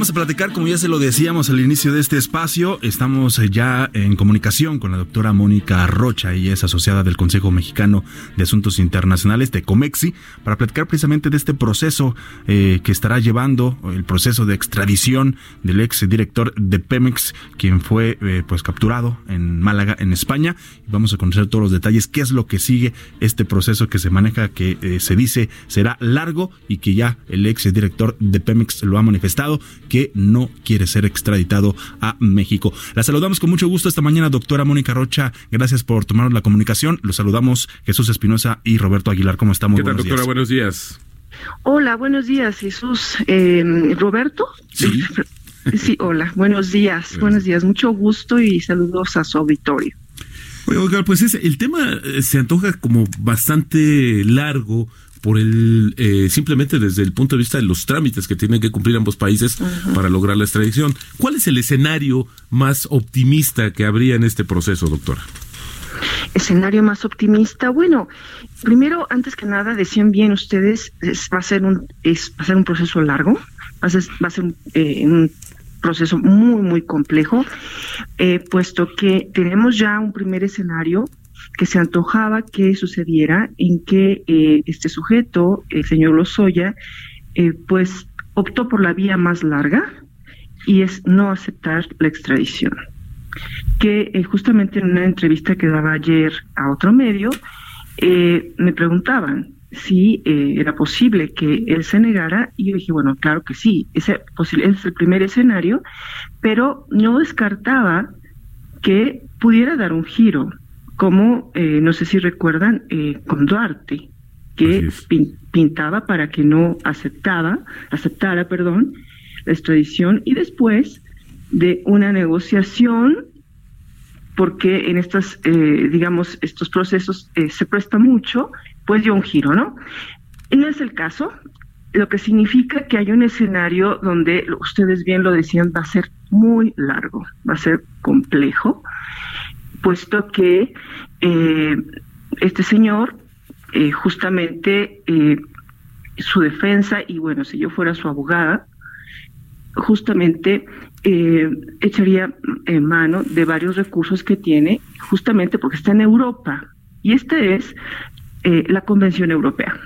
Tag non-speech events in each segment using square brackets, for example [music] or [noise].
Vamos a platicar, como ya se lo decíamos al inicio de este espacio, estamos ya en comunicación con la doctora Mónica Rocha, ella es asociada del Consejo Mexicano de Asuntos Internacionales de Comexi, para platicar precisamente de este proceso eh, que estará llevando, el proceso de extradición del ex director de Pemex, quien fue eh, pues capturado en Málaga, en España. Vamos a conocer todos los detalles, qué es lo que sigue este proceso que se maneja, que eh, se dice será largo y que ya el ex director de Pemex lo ha manifestado que no quiere ser extraditado a México. La saludamos con mucho gusto esta mañana, doctora Mónica Rocha. Gracias por tomar la comunicación. Los saludamos Jesús Espinosa y Roberto Aguilar. ¿Cómo estamos? ¿Qué tal, doctora? Buenos días. Hola, buenos días, Jesús. Eh, ¿Roberto? Sí. [laughs] Sí, hola, buenos días, buenos días. Mucho gusto y saludos a su auditorio. Oiga, pues el tema eh, se antoja como bastante largo por el eh, simplemente desde el punto de vista de los trámites que tienen que cumplir ambos países para lograr la extradición. ¿Cuál es el escenario más optimista que habría en este proceso, doctora? Escenario más optimista, bueno, primero, antes que nada, decían bien ustedes, va a ser un, es, va a ser un proceso largo, va a ser, va a ser un, eh, un proceso muy, muy complejo, eh, puesto que tenemos ya un primer escenario que se antojaba que sucediera en que eh, este sujeto, el señor Lozoya, eh, pues optó por la vía más larga y es no aceptar la extradición. Que eh, justamente en una entrevista que daba ayer a otro medio, me preguntaban si era posible que él se negara y yo dije, bueno, claro que sí, ese, es el primer escenario, pero no descartaba que pudiera dar un giro como, eh, no sé si recuerdan, eh, con Duarte, que pintaba para que no aceptaba, aceptara, perdón, la extradición y después de una negociación, porque en estas, eh, digamos, estos procesos se presta mucho, pues dio un giro, ¿no? No es el caso, lo que significa que hay un escenario donde, ustedes bien lo decían, va a ser muy largo, va a ser complejo, puesto que eh, este señor eh, justamente eh, su defensa, y bueno, si yo fuera su abogada, justamente echaría en mano de varios recursos que tiene, justamente porque está en Europa. Y esta es la Convención Europea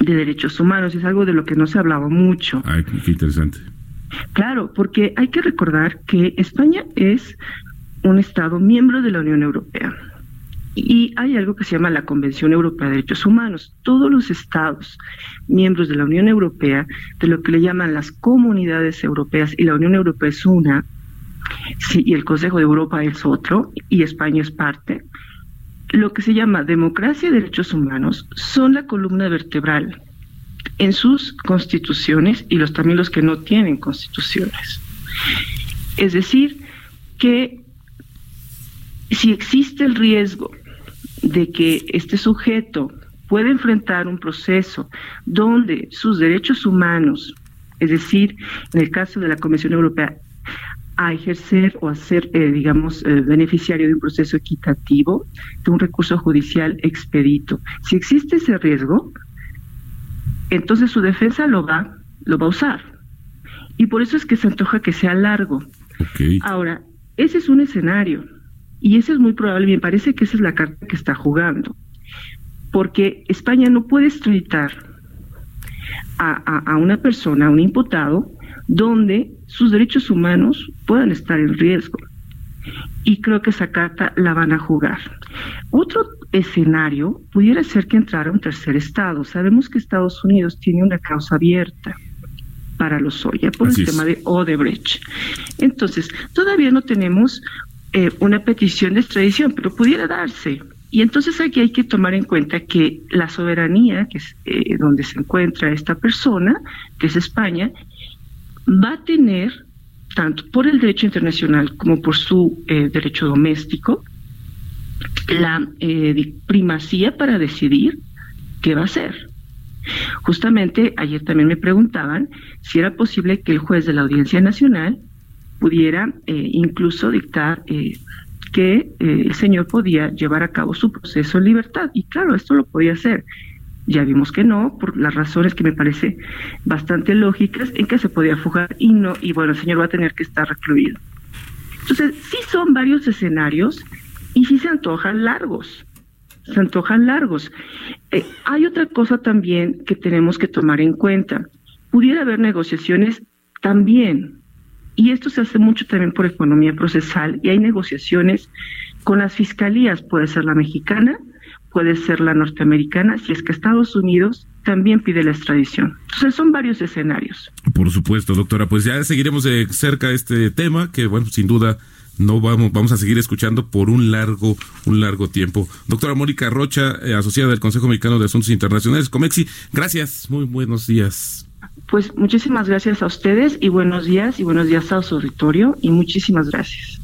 de Derechos Humanos, es algo de lo que no se hablaba mucho. Ay, qué interesante. Claro, porque hay que recordar que España es un Estado miembro de la Unión Europea. Y hay algo que se llama la Convención Europea de Derechos Humanos. Todos los estados miembros de la Unión Europea, de lo que le llaman las comunidades europeas, y la Unión Europea es una, sí, y el Consejo de Europa es otro, y España es parte, lo que se llama democracia y derechos humanos son la columna vertebral en sus constituciones y los también los que no tienen constituciones. Es decir, que si existe el riesgo de que este sujeto pueda enfrentar un proceso donde sus derechos humanos, es decir, en el caso de la Convención Europea, a ejercer o a ser, eh, digamos, eh, beneficiario de un proceso equitativo, de un recurso judicial expedito. Si existe ese riesgo, entonces su defensa lo va, lo va a usar. Y por eso es que se antoja que sea largo. Ahora, ese es un escenario. Y eso es muy probable, me parece que esa es la carta que está jugando, porque España no puede extraditar a, una persona, a un imputado, donde sus derechos humanos puedan estar en riesgo. Y creo que esa carta la van a jugar. Otro escenario pudiera ser que entrara un tercer Estado. Sabemos que Estados Unidos tiene una causa abierta para los Oya por el tema de Odebrecht. Entonces, todavía no tenemos eh, una petición de extradición, pero pudiera darse. Y entonces aquí hay que tomar en cuenta que la soberanía, que es eh, donde se encuentra esta persona, que es España, va a tener, tanto por el derecho internacional como por su eh, derecho doméstico, la primacía para decidir qué va a hacer. Justamente ayer también me preguntaban si era posible que el juez de la Audiencia Nacional pudiera eh, incluso dictar eh, que eh, el señor podía llevar a cabo su proceso en libertad. Y claro, esto lo podía hacer. Ya vimos que no, por las razones que me parece bastante lógicas, en que se podía fugar y no, y bueno, el señor va a tener que estar recluido. Entonces, sí son varios escenarios y sí se antojan largos se antojan largos. Hay otra cosa también que tenemos que tomar en cuenta. Pudiera haber negociaciones también, y esto se hace mucho también por economía procesal, y hay negociaciones con las fiscalías, puede ser la mexicana, puede ser la norteamericana, si es que Estados Unidos también pide la extradición. Entonces son varios escenarios. Por supuesto, doctora, pues ya seguiremos de cerca este tema, que bueno, sin duda no vamos, vamos a seguir escuchando por un largo, un largo tiempo. Doctora Mónica Rocha, eh, asociada del Consejo Mexicano de Asuntos Internacionales, Comexi, gracias, muy buenos días. Pues muchísimas gracias a ustedes y buenos días y buenos días a su auditorio y muchísimas gracias.